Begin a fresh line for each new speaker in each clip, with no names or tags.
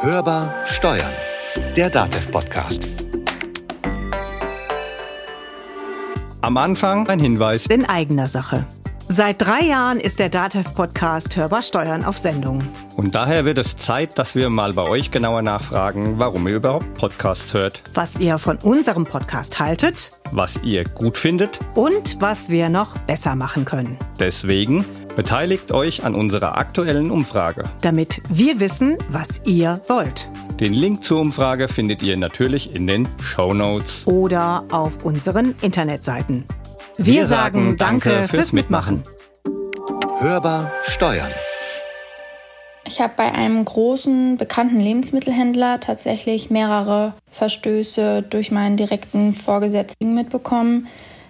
Hörbar Steuern, der DATEV-Podcast.
Am Anfang ein Hinweis
in eigener Sache. Seit drei Jahren ist der DATEV-Podcast Hörbar Steuern auf Sendung.
Und daher wird es Zeit, dass wir mal bei euch genauer nachfragen, warum ihr überhaupt Podcasts hört.
Was ihr von unserem Podcast haltet.
Was ihr gut findet.
Und was wir noch besser machen können.
Deswegen beteiligt euch an unserer aktuellen Umfrage.
Damit wir wissen, was ihr wollt.
Den Link zur Umfrage findet ihr natürlich in den Show Notes.
Oder auf unseren Internetseiten. Wir, wir sagen Danke fürs Mitmachen.
Hörbar Steuern.
Ich habe bei einem großen, bekannten Lebensmittelhändler tatsächlich mehrere Verstöße durch meinen direkten Vorgesetzten mitbekommen,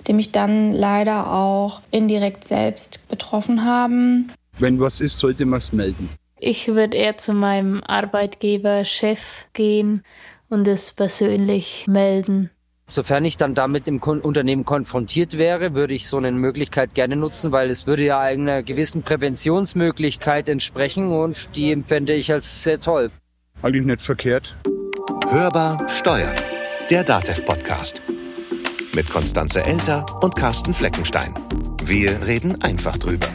die mich dann leider auch indirekt selbst betroffen haben.
Wenn was ist, sollte man es melden.
Ich würde eher zu meinem Arbeitgeber, Chef gehen und es persönlich melden.
Sofern ich dann damit im Unternehmen konfrontiert wäre, würde ich so eine Möglichkeit gerne nutzen, weil es würde ja einer gewissen Präventionsmöglichkeit entsprechen und die empfände ich als sehr toll.
Eigentlich nicht verkehrt.
Hörbar Steuern, der DATEV-Podcast. Mit Konstanze Elter und Carsten Fleckenstein. Wir reden einfach drüber.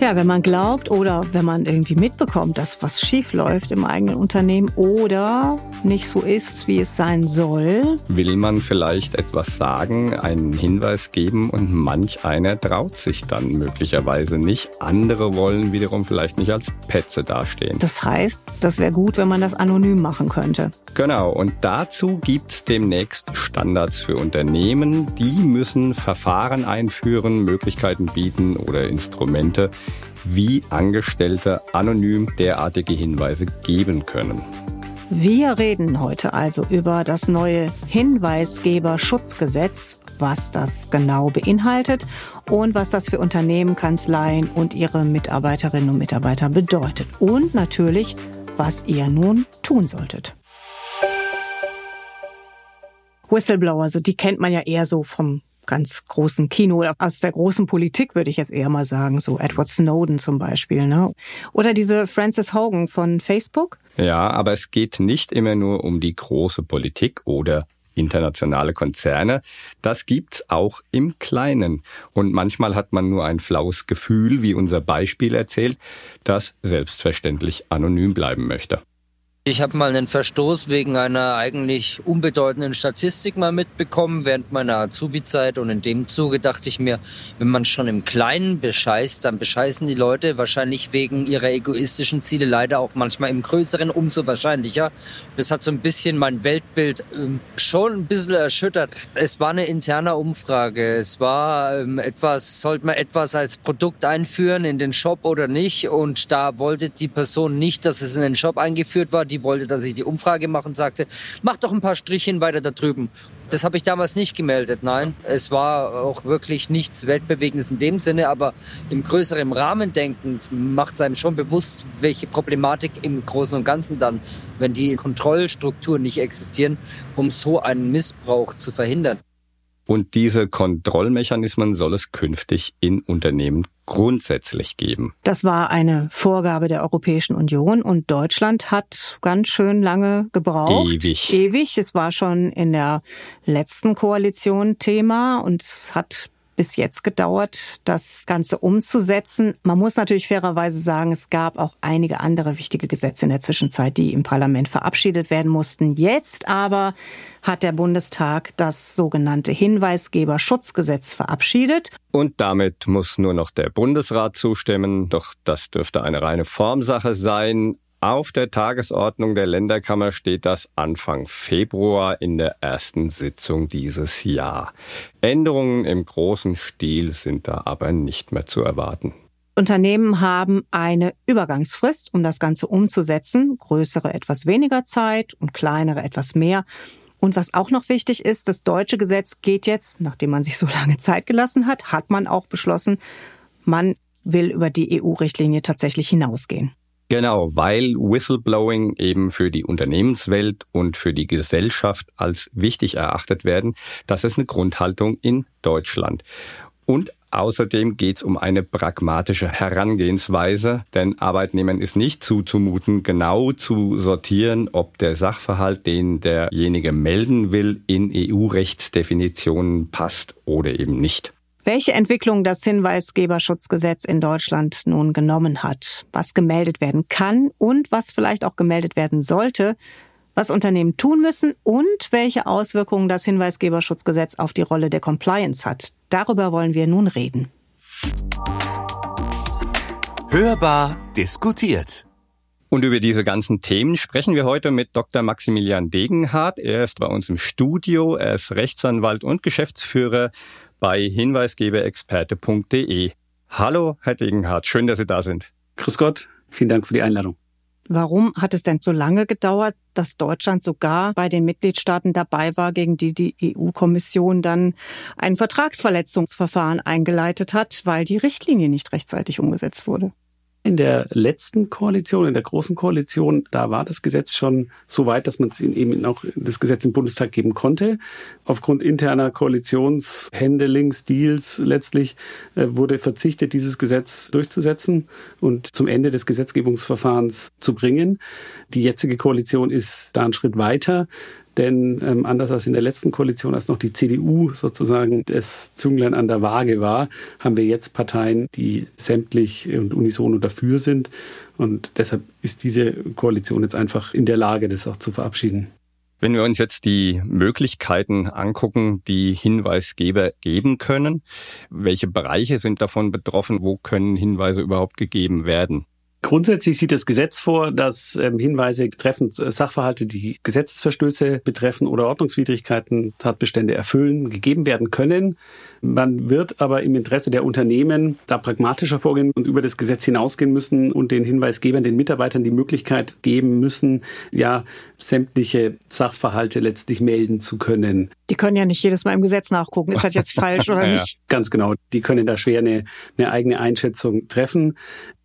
Ja, wenn man glaubt oder wenn man irgendwie mitbekommt, dass was schief läuft im eigenen Unternehmen oder nicht so ist, wie es sein soll.
Will man vielleicht etwas sagen, einen Hinweis geben und manch einer traut sich dann möglicherweise nicht. Andere wollen wiederum vielleicht nicht als Petze dastehen.
Das heißt, das wäre gut, wenn man das anonym machen könnte.
Genau, und dazu gibt's demnächst Standards für Unternehmen. Die müssen Verfahren einführen, Möglichkeiten bieten oder Instrumente, wie Angestellte anonym derartige Hinweise geben können.
Wir reden heute also über das neue Hinweisgeberschutzgesetz, was das genau beinhaltet und was das für Unternehmen, Kanzleien und ihre Mitarbeiterinnen und Mitarbeiter bedeutet. Und natürlich, was ihr nun tun solltet. Whistleblower, so die kennt man ja eher so vom ganz großen Kino, aus der großen Politik würde ich jetzt eher mal sagen, so Edward Snowden zum Beispiel, ne? Oder diese Frances Hogan von Facebook.
Ja, aber es geht nicht immer nur um die große Politik oder internationale Konzerne. Das gibt's auch im Kleinen. Und manchmal hat man nur ein flaues Gefühl, wie unser Beispiel erzählt, das selbstverständlich anonym bleiben möchte.
Ich habe mal einen Verstoß wegen einer eigentlich unbedeutenden Statistik mal mitbekommen während meiner Azubi-Zeit und in dem Zuge dachte ich mir, wenn man schon im Kleinen bescheißt, dann bescheißen die Leute wahrscheinlich wegen ihrer egoistischen Ziele leider auch manchmal im Größeren umso wahrscheinlicher. Das hat so ein bisschen mein Weltbild ähm, schon ein bisschen erschüttert. Es war eine interne Umfrage. Es war ähm, etwas, sollte man etwas als Produkt einführen in den Shop oder nicht und da wollte die Person nicht, dass es in den Shop eingeführt war. Die die wollte, dass ich die Umfrage mache und sagte, mach doch ein paar Strichchen weiter da drüben. Das habe ich damals nicht gemeldet, nein. Es war auch wirklich nichts Weltbewegendes in dem Sinne, aber im größeren Rahmen denkend macht es einem schon bewusst, welche Problematik im Großen und Ganzen dann, wenn die Kontrollstrukturen nicht existieren, um so einen Missbrauch zu verhindern.
Und diese Kontrollmechanismen soll es künftig in Unternehmen grundsätzlich geben.
Das war eine Vorgabe der Europäischen Union und Deutschland hat ganz schön lange gebraucht.
Ewig.
Ewig. Es war schon in der letzten Koalition Thema und es hat bis jetzt gedauert, das Ganze umzusetzen. Man muss natürlich fairerweise sagen, es gab auch einige andere wichtige Gesetze in der Zwischenzeit, die im Parlament verabschiedet werden mussten. Jetzt aber hat der Bundestag das sogenannte Hinweisgeberschutzgesetz verabschiedet.
Und damit muss nur noch der Bundesrat zustimmen. Doch das dürfte eine reine Formsache sein. Auf der Tagesordnung der Länderkammer steht das Anfang Februar in der ersten Sitzung dieses Jahr. Änderungen im großen Stil sind da aber nicht mehr zu erwarten.
Unternehmen haben eine Übergangsfrist, um das Ganze umzusetzen. Größere etwas weniger Zeit und kleinere etwas mehr. Und was auch noch wichtig ist, das deutsche Gesetz geht jetzt, nachdem man sich so lange Zeit gelassen hat, hat man auch beschlossen, man will über die EU-Richtlinie tatsächlich hinausgehen.
Genau, weil Whistleblowing eben für die Unternehmenswelt und für die Gesellschaft als wichtig erachtet werden. Das ist eine Grundhaltung in Deutschland. Und außerdem geht es um eine pragmatische Herangehensweise, denn Arbeitnehmern ist nicht zuzumuten, genau zu sortieren, ob der Sachverhalt, den derjenige melden will, in EU-Rechtsdefinitionen passt oder eben nicht.
Welche Entwicklung das Hinweisgeberschutzgesetz in Deutschland nun genommen hat, was gemeldet werden kann und was vielleicht auch gemeldet werden sollte, was Unternehmen tun müssen und welche Auswirkungen das Hinweisgeberschutzgesetz auf die Rolle der Compliance hat. Darüber wollen wir nun reden.
Hörbar diskutiert.
Und über diese ganzen Themen sprechen wir heute mit Dr. Maximilian Degenhardt. Er ist bei uns im Studio. Er ist Rechtsanwalt und Geschäftsführer bei hinweisgeberexperte.de. Hallo, Herr Degenhardt. Schön, dass Sie da sind.
Grüß Gott. Vielen Dank für die Einladung.
Warum hat es denn so lange gedauert, dass Deutschland sogar bei den Mitgliedstaaten dabei war, gegen die die EU-Kommission dann ein Vertragsverletzungsverfahren eingeleitet hat, weil die Richtlinie nicht rechtzeitig umgesetzt wurde?
In der letzten Koalition, in der großen Koalition, da war das Gesetz schon so weit, dass man es eben auch das Gesetz im Bundestag geben konnte. Aufgrund interner Koalitionshändelings, Deals letztlich äh, wurde verzichtet, dieses Gesetz durchzusetzen und zum Ende des Gesetzgebungsverfahrens zu bringen. Die jetzige Koalition ist da einen Schritt weiter. Denn ähm, anders als in der letzten Koalition, als noch die CDU sozusagen das Zünglein an der Waage war, haben wir jetzt Parteien, die sämtlich und unisono dafür sind. Und deshalb ist diese Koalition jetzt einfach in der Lage, das auch zu verabschieden.
Wenn wir uns jetzt die Möglichkeiten angucken, die Hinweisgeber geben können, welche Bereiche sind davon betroffen, wo können Hinweise überhaupt gegeben werden?
Grundsätzlich sieht das Gesetz vor, dass ähm, Hinweise betreffend äh, Sachverhalte, die Gesetzesverstöße betreffen oder Ordnungswidrigkeiten, Tatbestände erfüllen, gegeben werden können. Man wird aber im Interesse der Unternehmen da pragmatischer vorgehen und über das Gesetz hinausgehen müssen und den Hinweisgebern, den Mitarbeitern die Möglichkeit geben müssen, ja, sämtliche Sachverhalte letztlich melden zu können.
Die können ja nicht jedes Mal im Gesetz nachgucken, ist das jetzt falsch oder nicht?
Ganz genau. Die können da schwer eine, eine eigene Einschätzung treffen.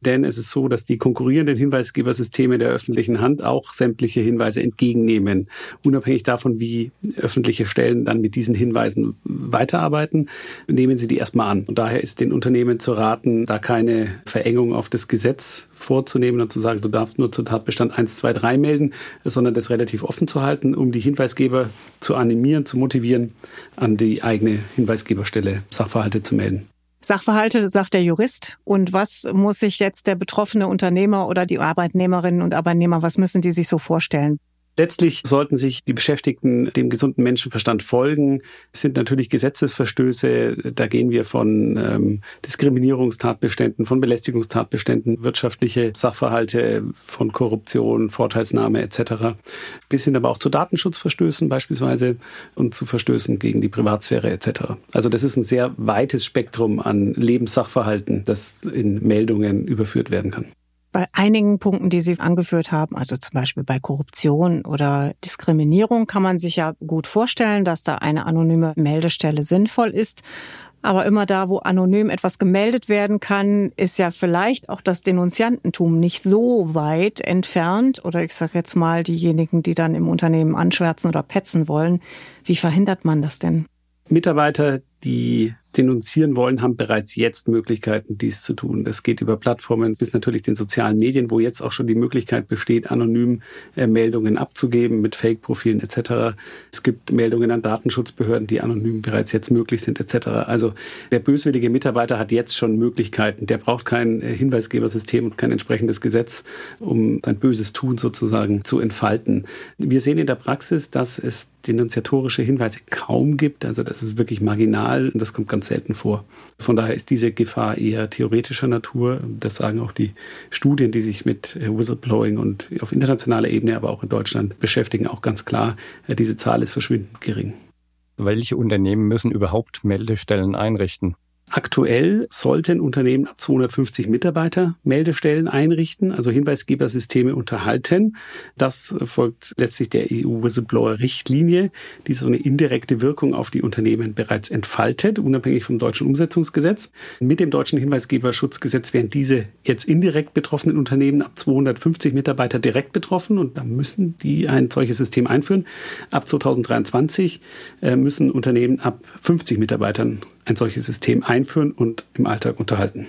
Denn es ist so, dass die konkurrierenden Hinweisgebersysteme der öffentlichen Hand auch sämtliche Hinweise entgegennehmen, unabhängig davon, wie öffentliche Stellen dann mit diesen Hinweisen weiterarbeiten nehmen Sie die erstmal an. Und daher ist den Unternehmen zu raten, da keine Verengung auf das Gesetz vorzunehmen und zu sagen, du darfst nur zu Tatbestand 1, 2, 3 melden, sondern das relativ offen zu halten, um die Hinweisgeber zu animieren, zu motivieren, an die eigene Hinweisgeberstelle Sachverhalte zu melden.
Sachverhalte, sagt der Jurist. Und was muss sich jetzt der betroffene Unternehmer oder die Arbeitnehmerinnen und Arbeitnehmer, was müssen die sich so vorstellen?
Letztlich sollten sich die Beschäftigten dem gesunden Menschenverstand folgen. Es sind natürlich Gesetzesverstöße. Da gehen wir von ähm, Diskriminierungstatbeständen, von Belästigungstatbeständen, wirtschaftliche Sachverhalte, von Korruption, Vorteilsnahme etc. bis hin aber auch zu Datenschutzverstößen beispielsweise und zu Verstößen gegen die Privatsphäre etc. Also das ist ein sehr weites Spektrum an Lebenssachverhalten, das in Meldungen überführt werden kann.
Bei einigen Punkten, die Sie angeführt haben, also zum Beispiel bei Korruption oder Diskriminierung, kann man sich ja gut vorstellen, dass da eine anonyme Meldestelle sinnvoll ist. Aber immer da, wo anonym etwas gemeldet werden kann, ist ja vielleicht auch das Denunziantentum nicht so weit entfernt. Oder ich sage jetzt mal diejenigen, die dann im Unternehmen anschwärzen oder petzen wollen. Wie verhindert man das denn?
Mitarbeiter, die denunzieren wollen, haben bereits jetzt Möglichkeiten, dies zu tun. Das geht über Plattformen bis natürlich den sozialen Medien, wo jetzt auch schon die Möglichkeit besteht, anonym äh, Meldungen abzugeben mit Fake-Profilen etc. Es gibt Meldungen an Datenschutzbehörden, die anonym bereits jetzt möglich sind etc. Also der böswillige Mitarbeiter hat jetzt schon Möglichkeiten. Der braucht kein äh, Hinweisgebersystem und kein entsprechendes Gesetz, um sein böses Tun sozusagen zu entfalten. Wir sehen in der Praxis, dass es denunziatorische Hinweise kaum gibt. Also das ist wirklich marginal. Das kommt ganz ganz selten vor. Von daher ist diese Gefahr eher theoretischer Natur. Das sagen auch die Studien, die sich mit äh, Whistleblowing und auf internationaler Ebene, aber auch in Deutschland beschäftigen, auch ganz klar. Äh, diese Zahl ist verschwindend gering.
Welche Unternehmen müssen überhaupt Meldestellen einrichten?
Aktuell sollten Unternehmen ab 250 Mitarbeiter Meldestellen einrichten, also Hinweisgebersysteme unterhalten. Das folgt letztlich der EU-Whistleblower-Richtlinie, die so eine indirekte Wirkung auf die Unternehmen bereits entfaltet, unabhängig vom deutschen Umsetzungsgesetz. Mit dem deutschen Hinweisgeberschutzgesetz werden diese jetzt indirekt betroffenen Unternehmen ab 250 Mitarbeiter direkt betroffen und da müssen die ein solches System einführen. Ab 2023 äh, müssen Unternehmen ab 50 Mitarbeitern ein solches System einführen einführen und im Alltag unterhalten.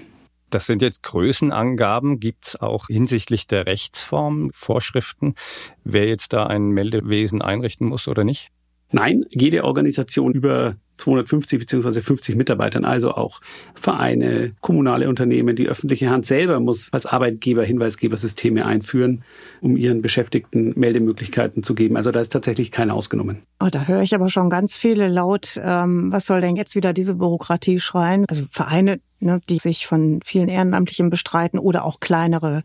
Das sind jetzt Größenangaben. Gibt es auch hinsichtlich der Rechtsform Vorschriften, wer jetzt da ein Meldewesen einrichten muss oder nicht?
Nein, jede Organisation über 250 beziehungsweise 50 Mitarbeitern, also auch Vereine, kommunale Unternehmen, die öffentliche Hand selber muss als Arbeitgeber Hinweisgebersysteme einführen, um ihren Beschäftigten Meldemöglichkeiten zu geben. Also da ist tatsächlich keiner ausgenommen.
Oh, da höre ich aber schon ganz viele laut, ähm, was soll denn jetzt wieder diese Bürokratie schreien? Also Vereine, ne, die sich von vielen Ehrenamtlichen bestreiten oder auch kleinere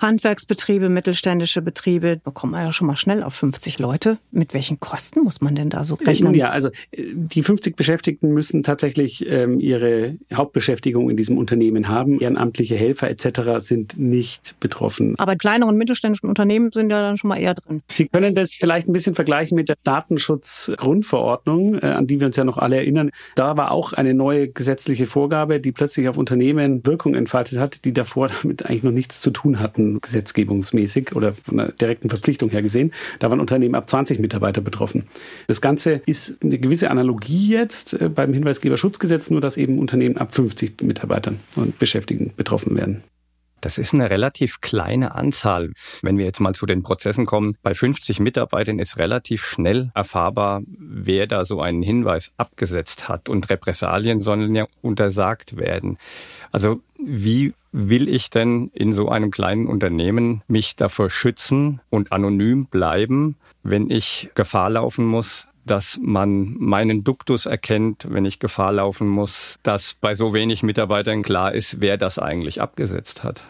Handwerksbetriebe, mittelständische Betriebe, bekommt man ja schon mal schnell auf 50 Leute. Mit welchen Kosten muss man denn da so rechnen?
Ja, also äh, die 50 Beschäftigten müssen tatsächlich ähm, ihre Hauptbeschäftigung in diesem Unternehmen haben. Ehrenamtliche Helfer etc. sind nicht betroffen.
Aber kleinere und mittelständischen Unternehmen sind ja dann schon mal eher drin.
Sie können das vielleicht ein bisschen vergleichen mit der Datenschutzgrundverordnung, äh, an die wir uns ja noch alle erinnern. Da war auch eine neue gesetzliche Vorgabe, die plötzlich auf Unternehmen Wirkung entfaltet hat, die davor damit eigentlich noch nichts zu tun hatten gesetzgebungsmäßig oder von einer direkten Verpflichtung her gesehen. Da waren Unternehmen ab 20 Mitarbeiter betroffen. Das Ganze ist eine gewisse Analogie jetzt äh, beim Hinweisgeberschutzgesetz, nur dass eben Unternehmen ab 50 Mitarbeitern und Beschäftigten betroffen werden.
Das ist eine relativ kleine Anzahl. Wenn wir jetzt mal zu den Prozessen kommen, bei 50 Mitarbeitern ist relativ schnell erfahrbar, wer da so einen Hinweis abgesetzt hat. Und Repressalien sollen ja untersagt werden. Also wie will ich denn in so einem kleinen Unternehmen mich davor schützen und anonym bleiben, wenn ich Gefahr laufen muss, dass man meinen Duktus erkennt, wenn ich Gefahr laufen muss, dass bei so wenig Mitarbeitern klar ist, wer das eigentlich abgesetzt hat.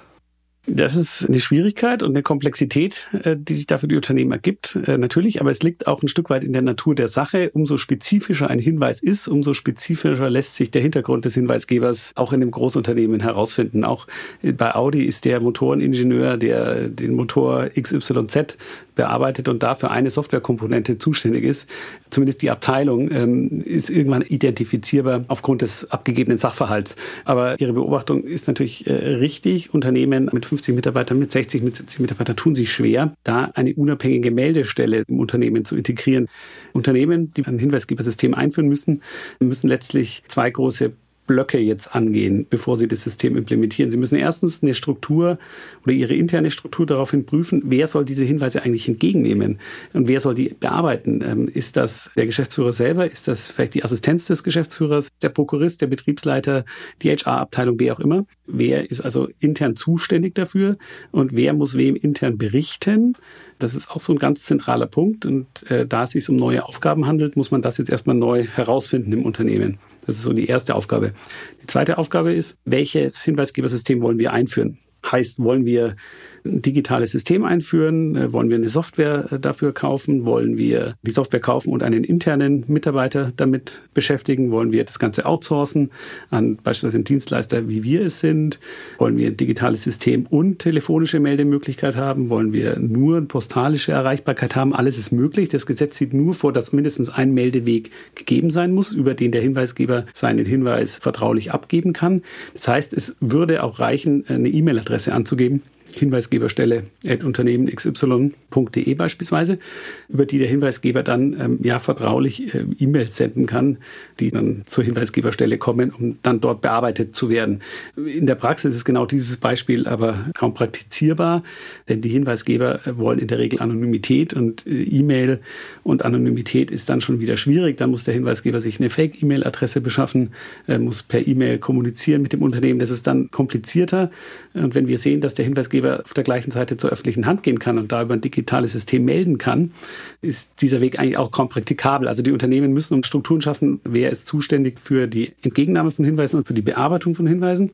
Das ist eine Schwierigkeit und eine Komplexität, äh, die sich da für die Unternehmen ergibt, äh, natürlich. Aber es liegt auch ein Stück weit in der Natur der Sache. Umso spezifischer ein Hinweis ist, umso spezifischer lässt sich der Hintergrund des Hinweisgebers auch in einem Großunternehmen herausfinden. Auch bei Audi ist der Motoreningenieur, der den Motor XYZ bearbeitet und dafür eine Softwarekomponente zuständig ist, zumindest die Abteilung, ähm, ist irgendwann identifizierbar aufgrund des abgegebenen Sachverhalts. Aber Ihre Beobachtung ist natürlich äh, richtig. Unternehmen mit 50 Mitarbeitern, mit 60, mit 70 Mitarbeitern tun sich schwer, da eine unabhängige Meldestelle im Unternehmen zu integrieren. Unternehmen, die ein Hinweisgebersystem einführen müssen, müssen letztlich zwei große Blöcke jetzt angehen, bevor Sie das System implementieren. Sie müssen erstens eine Struktur oder Ihre interne Struktur daraufhin prüfen, wer soll diese Hinweise eigentlich entgegennehmen und wer soll die bearbeiten. Ähm, ist das der Geschäftsführer selber? Ist das vielleicht die Assistenz des Geschäftsführers, der Prokurist, der Betriebsleiter, die HR-Abteilung, wer auch immer? Wer ist also intern zuständig dafür und wer muss wem intern berichten? Das ist auch so ein ganz zentraler Punkt. Und äh, da es sich um neue Aufgaben handelt, muss man das jetzt erstmal neu herausfinden im Unternehmen. Das ist so die erste Aufgabe. Die zweite Aufgabe ist, welches Hinweisgebersystem wollen wir einführen? Heißt, wollen wir ein digitales System einführen? Äh, wollen wir eine Software äh, dafür kaufen? Wollen wir die Software kaufen und einen internen Mitarbeiter damit beschäftigen? Wollen wir das Ganze outsourcen an beispielsweise einen Dienstleister, wie wir es sind? Wollen wir ein digitales System und telefonische Meldemöglichkeit haben? Wollen wir nur postalische Erreichbarkeit haben? Alles ist möglich. Das Gesetz sieht nur vor, dass mindestens ein Meldeweg gegeben sein muss, über den der Hinweisgeber seinen Hinweis vertraulich abgeben kann. Das heißt, es würde auch reichen, eine E-Mail-Adresse anzugeben Hinweisgeberstelle at Unternehmen xy.de beispielsweise, über die der Hinweisgeber dann ähm, ja vertraulich äh, E-Mails senden kann, die dann zur Hinweisgeberstelle kommen, um dann dort bearbeitet zu werden. In der Praxis ist genau dieses Beispiel aber kaum praktizierbar, denn die Hinweisgeber wollen in der Regel Anonymität und äh, E-Mail und Anonymität ist dann schon wieder schwierig. Dann muss der Hinweisgeber sich eine Fake-E-Mail-Adresse beschaffen, äh, muss per E-Mail kommunizieren mit dem Unternehmen. Das ist dann komplizierter. Und wenn wir sehen, dass der Hinweisgeber Arbeitgeber auf der gleichen Seite zur öffentlichen Hand gehen kann und da über ein digitales System melden kann, ist dieser Weg eigentlich auch kaum praktikabel. Also die Unternehmen müssen um Strukturen schaffen, wer ist zuständig für die Entgegennahme von Hinweisen und für die Bearbeitung von Hinweisen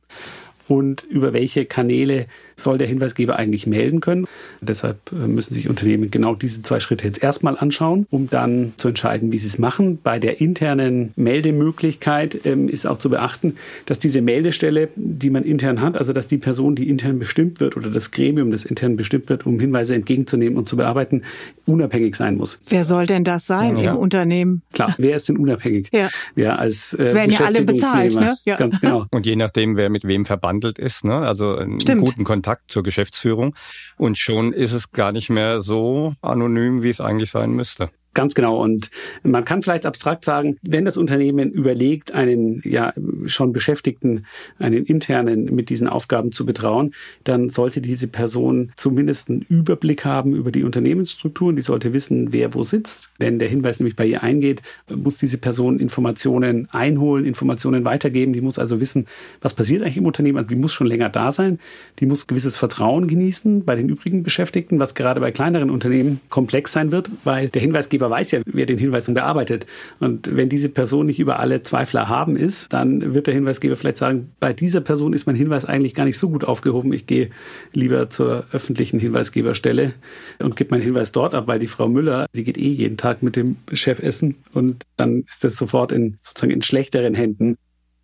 und über welche Kanäle soll der Hinweisgeber eigentlich melden können. Deshalb äh, müssen sich Unternehmen genau diese zwei Schritte jetzt erstmal anschauen, um dann zu entscheiden, wie sie es machen. Bei der internen Meldemöglichkeit ähm, ist auch zu beachten, dass diese Meldestelle, die man intern hat, also dass die Person, die intern bestimmt wird oder das Gremium, das intern bestimmt wird, um Hinweise entgegenzunehmen und zu bearbeiten, unabhängig sein muss.
Wer soll denn das sein ja. im Unternehmen?
Klar, wer ist denn unabhängig?
Ja,
ja als äh,
Werden ja alle bezahlt, ne?
Ja. Ganz genau. Und je nachdem, wer mit wem verbandelt ist, ne? also einen Stimmt. guten Kontakt Kontakt zur Geschäftsführung und schon ist es gar nicht mehr so anonym, wie es eigentlich sein müsste.
Ganz genau. Und man kann vielleicht abstrakt sagen, wenn das Unternehmen überlegt, einen ja schon Beschäftigten, einen internen mit diesen Aufgaben zu betrauen, dann sollte diese Person zumindest einen Überblick haben über die Unternehmensstrukturen. Die sollte wissen, wer wo sitzt. Wenn der Hinweis nämlich bei ihr eingeht, muss diese Person Informationen einholen, Informationen weitergeben. Die muss also wissen, was passiert eigentlich im Unternehmen. Also die muss schon länger da sein. Die muss gewisses Vertrauen genießen bei den übrigen Beschäftigten, was gerade bei kleineren Unternehmen komplex sein wird, weil der Hinweisgeber Gesetzgeber weiß ja, wer den Hinweis bearbeitet. Und wenn diese Person nicht über alle Zweifler erhaben ist, dann wird der Hinweisgeber vielleicht sagen, bei dieser Person ist mein Hinweis eigentlich gar nicht so gut aufgehoben. Ich gehe lieber zur öffentlichen Hinweisgeberstelle und gebe meinen Hinweis dort ab, weil die Frau Müller, die geht eh jeden Tag mit dem Chef essen und dann ist das sofort in sozusagen in schlechteren Händen.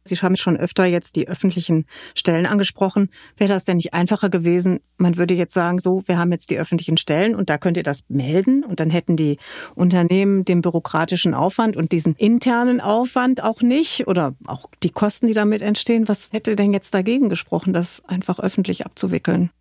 Sie haben schon öfter jetzt die öffentlichen Stellen angesprochen. Wäre das denn nicht einfacher gewesen? Man würde jetzt sagen, so, wir haben jetzt die öffentlichen Stellen und da könnt ihr das melden und dann hätten die Unternehmen den bürokratischen Aufwand und diesen internen Aufwand auch nicht oder auch die Kosten, die damit entstehen. Was hätte denn jetzt dagegen gesprochen, das einfach öffentlich abzuwickeln?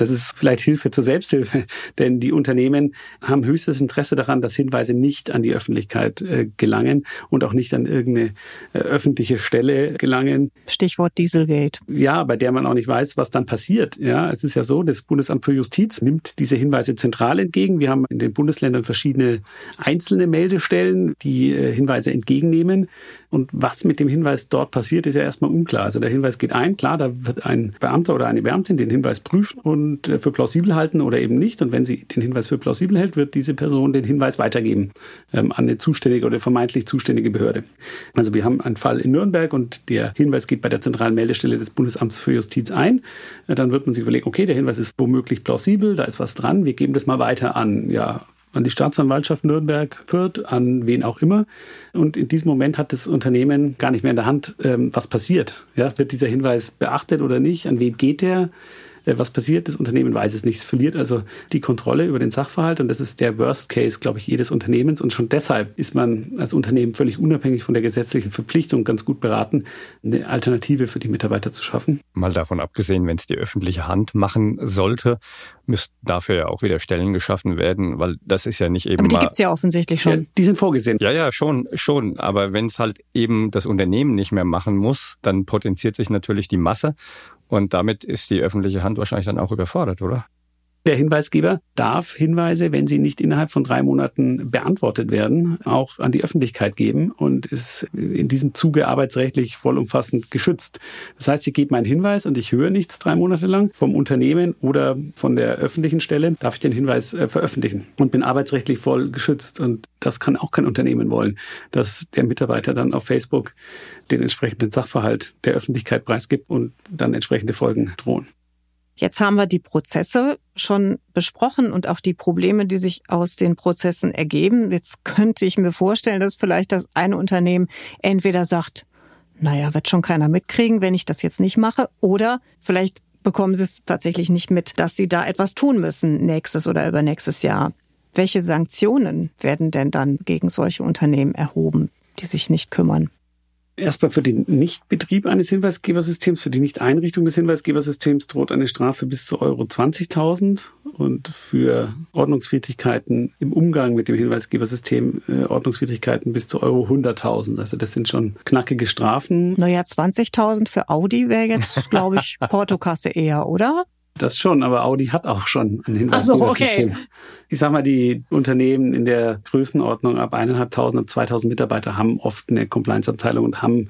Das ist vielleicht Hilfe zur Selbsthilfe, denn die Unternehmen haben höchstes Interesse daran, dass Hinweise nicht an die Öffentlichkeit äh, gelangen und auch nicht an irgendeine äh, öffentliche Stelle gelangen.
Stichwort Dieselgate.
Ja, bei der man auch nicht weiß, was dann passiert. Ja, es ist ja so, das Bundesamt für Justiz nimmt diese Hinweise zentral entgegen. Wir haben in den Bundesländern verschiedene einzelne Meldestellen, die äh, Hinweise entgegennehmen. Und was mit dem Hinweis dort passiert, ist ja erstmal unklar. Also der Hinweis geht ein, klar, da wird ein Beamter oder eine Beamtin den Hinweis prüfen und äh, für plausibel halten oder eben nicht. Und wenn sie den Hinweis für plausibel hält, wird diese Person den Hinweis weitergeben ähm, an eine zuständige oder vermeintlich zuständige Behörde. Also wir haben einen Fall in Nürnberg und der Hinweis geht bei der zentralen Meldestelle des Bundesamts für Justiz ein. Äh, dann wird man sich überlegen, okay, der Hinweis ist womöglich plausibel, da ist was dran, wir geben das mal weiter an, ja, an die Staatsanwaltschaft Nürnberg führt, an wen auch immer. Und in diesem Moment hat das Unternehmen gar nicht mehr in der Hand, ähm, was passiert. Ja, wird dieser Hinweis beachtet oder nicht? An wen geht der? Äh, was passiert. Das Unternehmen weiß es nicht. Es verliert also die Kontrolle über den Sachverhalt und das ist der Worst Case, glaube ich, jedes Unternehmens. Und schon deshalb ist man als Unternehmen völlig unabhängig von der gesetzlichen Verpflichtung ganz gut beraten, eine Alternative für die Mitarbeiter zu schaffen.
Mal davon abgesehen, wenn es die öffentliche Hand machen sollte, müssten dafür ja auch wieder Stellen geschaffen werden, weil das ist ja nicht eben.
Aber die gibt es ja offensichtlich schon.
Ja, die sind vorgesehen.
Ja, ja, schon, schon. Aber wenn es halt eben das Unternehmen nicht mehr machen muss, dann potenziert sich natürlich die Masse und damit ist die öffentliche Hand wahrscheinlich dann auch überfordert, oder?
Der Hinweisgeber darf Hinweise, wenn sie nicht innerhalb von drei Monaten beantwortet werden, auch an die Öffentlichkeit geben und ist in diesem Zuge arbeitsrechtlich vollumfassend geschützt. Das heißt, ich gebe meinen Hinweis und ich höre nichts drei Monate lang vom Unternehmen oder von der öffentlichen Stelle, darf ich den Hinweis äh, veröffentlichen und bin arbeitsrechtlich voll geschützt. Und das kann auch kein Unternehmen wollen, dass der Mitarbeiter dann auf Facebook den entsprechenden Sachverhalt der Öffentlichkeit preisgibt und dann entsprechende Folgen drohen.
Jetzt haben wir die Prozesse schon besprochen und auch die Probleme, die sich aus den Prozessen ergeben. Jetzt könnte ich mir vorstellen, dass vielleicht das eine Unternehmen entweder sagt, naja, wird schon keiner mitkriegen, wenn ich das jetzt nicht mache, oder vielleicht bekommen sie es tatsächlich nicht mit, dass sie da etwas tun müssen nächstes oder übernächstes Jahr. Welche Sanktionen werden denn dann gegen solche Unternehmen erhoben, die sich nicht kümmern?
Erstmal für den Nichtbetrieb eines Hinweisgebersystems, für die Nichteinrichtung des Hinweisgebersystems droht eine Strafe bis zu Euro 20.000 und für Ordnungswidrigkeiten im Umgang mit dem Hinweisgebersystem äh, Ordnungswidrigkeiten bis zu Euro 100.000. Also das sind schon knackige Strafen.
Naja, 20.000 für Audi wäre jetzt, glaube ich, Portokasse eher, oder?
Das schon, aber Audi hat auch schon ein Hinweisgebersystem. So, okay. Ich sag mal, die Unternehmen in der Größenordnung ab 1.500, ab 2.000 Mitarbeiter haben oft eine Compliance-Abteilung und haben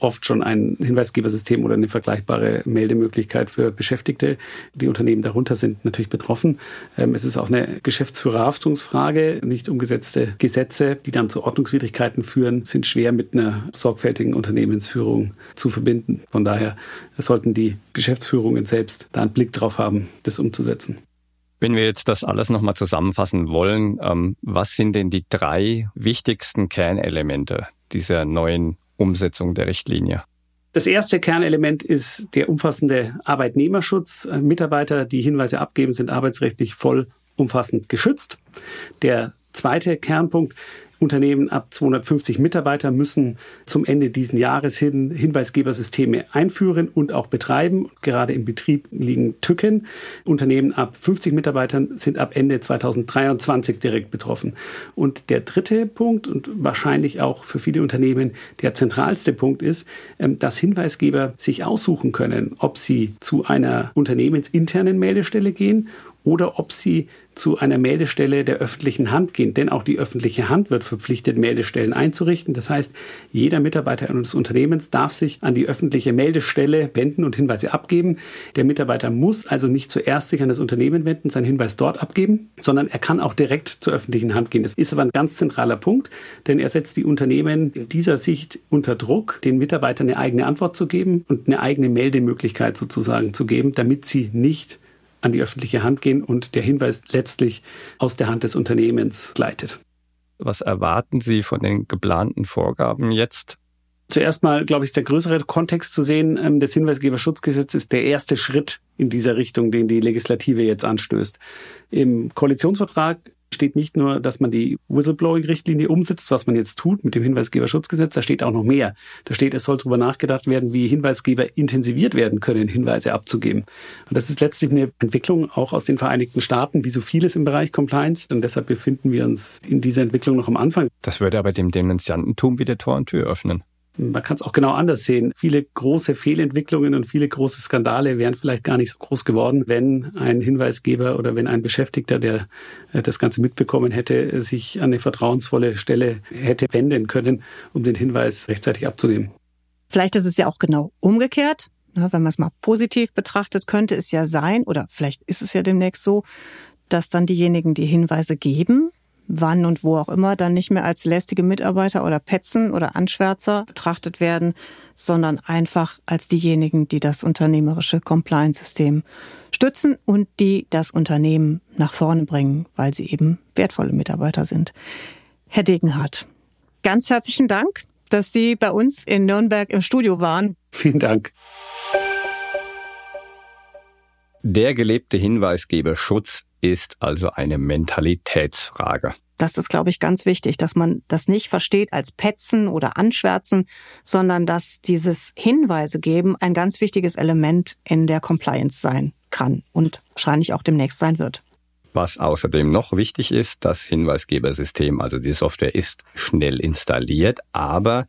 oft schon ein Hinweisgebersystem oder eine vergleichbare Meldemöglichkeit für Beschäftigte. Die Unternehmen darunter sind natürlich betroffen. Ähm, es ist auch eine Geschäftsführerhaftungsfrage. Nicht umgesetzte Gesetze, die dann zu Ordnungswidrigkeiten führen, sind schwer mit einer sorgfältigen Unternehmensführung zu verbinden. Von daher sollten die Geschäftsführungen selbst da einen Blick drauf haben, das umzusetzen.
Wenn wir jetzt das alles nochmal zusammenfassen wollen, ähm, was sind denn die drei wichtigsten Kernelemente dieser neuen Umsetzung der Richtlinie?
Das erste Kernelement ist der umfassende Arbeitnehmerschutz. Mitarbeiter, die Hinweise abgeben, sind arbeitsrechtlich voll umfassend geschützt. Der zweite Kernpunkt Unternehmen ab 250 Mitarbeiter müssen zum Ende diesen Jahres hin Hinweisgebersysteme einführen und auch betreiben. Gerade im Betrieb liegen Tücken. Unternehmen ab 50 Mitarbeitern sind ab Ende 2023 direkt betroffen. Und der dritte Punkt und wahrscheinlich auch für viele Unternehmen der zentralste Punkt ist, ähm, dass Hinweisgeber sich aussuchen können, ob sie zu einer unternehmensinternen Meldestelle gehen oder ob sie zu einer Meldestelle der öffentlichen Hand gehen. Denn auch die öffentliche Hand wird verpflichtet, Meldestellen einzurichten. Das heißt, jeder Mitarbeiter eines Unternehmens darf sich an die öffentliche Meldestelle wenden und Hinweise abgeben. Der Mitarbeiter muss also nicht zuerst sich an das Unternehmen wenden, seinen Hinweis dort abgeben, sondern er kann auch direkt zur öffentlichen Hand gehen. Das ist aber ein ganz zentraler Punkt, denn er setzt die Unternehmen in dieser Sicht unter Druck, den Mitarbeitern eine eigene Antwort zu geben und eine eigene Meldemöglichkeit sozusagen zu geben, damit sie nicht an die öffentliche Hand gehen und der Hinweis letztlich aus der Hand des Unternehmens gleitet.
Was erwarten Sie von den geplanten Vorgaben jetzt?
Zuerst mal, glaube ich, ist der größere Kontext zu sehen. Ähm, das Hinweisgeberschutzgesetz ist der erste Schritt in dieser Richtung, den die Legislative jetzt anstößt. Im Koalitionsvertrag steht nicht nur, dass man die Whistleblowing-Richtlinie umsetzt, was man jetzt tut mit dem Hinweisgeberschutzgesetz, da steht auch noch mehr. Da steht, es soll darüber nachgedacht werden, wie Hinweisgeber intensiviert werden können, Hinweise abzugeben. Und das ist letztlich eine Entwicklung auch aus den Vereinigten Staaten, wie so vieles im Bereich Compliance. Und deshalb befinden wir uns in dieser Entwicklung noch am Anfang.
Das würde aber dem Denunziantentum wieder Tor und Tür öffnen.
Man kann es auch genau anders sehen. Viele große Fehlentwicklungen und viele große Skandale wären vielleicht gar nicht so groß geworden, wenn ein Hinweisgeber oder wenn ein Beschäftigter, der äh, das Ganze mitbekommen hätte, sich an eine vertrauensvolle Stelle hätte wenden können, um den Hinweis rechtzeitig abzugeben.
Vielleicht ist es ja auch genau umgekehrt. Wenn man es mal positiv betrachtet, könnte es ja sein, oder vielleicht ist es ja demnächst so, dass dann diejenigen, die Hinweise geben, wann und wo auch immer dann nicht mehr als lästige Mitarbeiter oder Petzen oder Anschwärzer betrachtet werden, sondern einfach als diejenigen, die das unternehmerische Compliance-System stützen und die das Unternehmen nach vorne bringen, weil sie eben wertvolle Mitarbeiter sind. Herr Degenhardt, ganz herzlichen Dank, dass Sie bei uns in Nürnberg im Studio waren.
Vielen Dank.
Der gelebte Hinweisgeberschutz ist also eine Mentalitätsfrage.
Das ist, glaube ich, ganz wichtig, dass man das nicht versteht als Petzen oder Anschwärzen, sondern dass dieses Hinweise geben ein ganz wichtiges Element in der Compliance sein kann und wahrscheinlich auch demnächst sein wird.
Was außerdem noch wichtig ist, das Hinweisgebersystem, also die Software ist schnell installiert, aber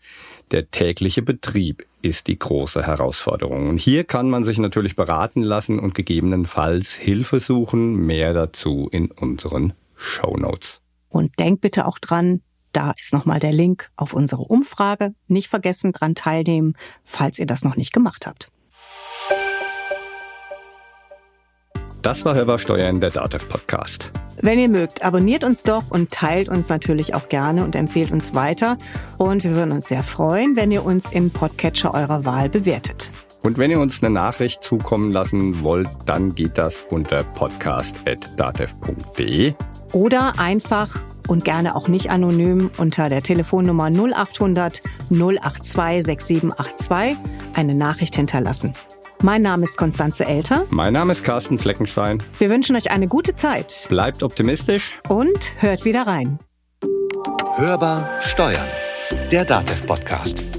der tägliche Betrieb ist die große Herausforderung. Und hier kann man sich natürlich beraten lassen und gegebenenfalls Hilfe suchen. Mehr dazu in unseren Show Notes.
Und denk bitte auch dran, da ist nochmal der Link auf unsere Umfrage. Nicht vergessen, dran teilnehmen, falls ihr das noch nicht gemacht habt.
Das war Hörbar Steuern, der DATEV Podcast.
Wenn ihr mögt, abonniert uns doch und teilt uns natürlich auch gerne und empfehlt uns weiter. Und wir würden uns sehr freuen, wenn ihr uns im Podcatcher eurer Wahl bewertet.
Und wenn ihr uns eine Nachricht zukommen lassen wollt, dann geht das unter podcast.datev.de.
Oder einfach und gerne auch nicht anonym unter der Telefonnummer 0800 082 6782 eine Nachricht hinterlassen. Mein Name ist Konstanze Elter.
Mein Name ist Carsten Fleckenstein.
Wir wünschen euch eine gute Zeit.
Bleibt optimistisch.
Und hört wieder rein.
Hörbar Steuern. Der Datev Podcast.